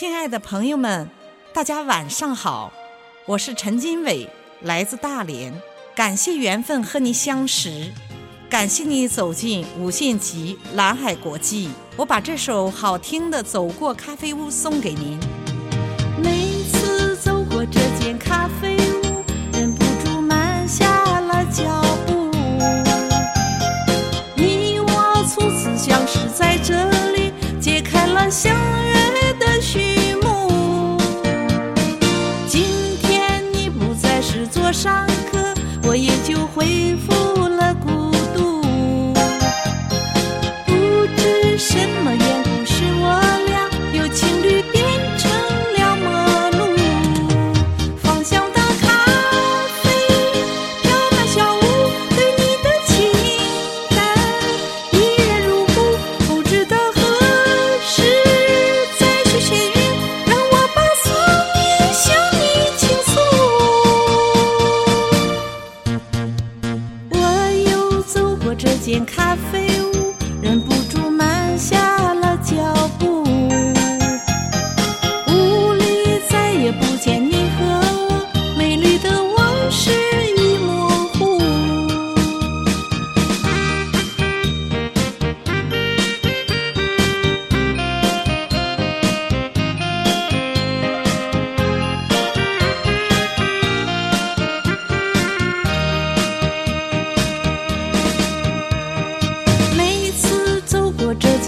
亲爱的朋友们，大家晚上好，我是陈金伟，来自大连，感谢缘分和你相识，感谢你走进无限极蓝海国际。我把这首好听的《走过咖啡屋》送给您。上这间咖啡屋，忍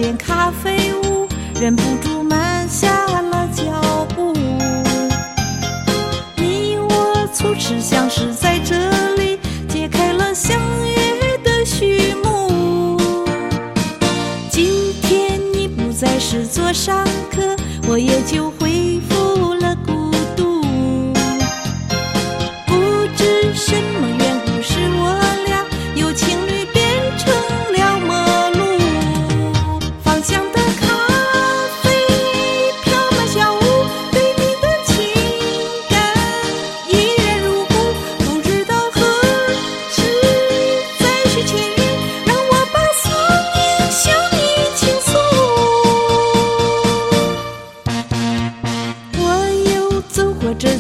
间咖啡屋，忍不住慢下了脚步。你我初次相识在这里，揭开了相约的序幕。今天你不再是座上客，我也就恢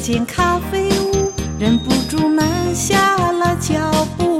间咖啡屋忍不住慢下了脚步。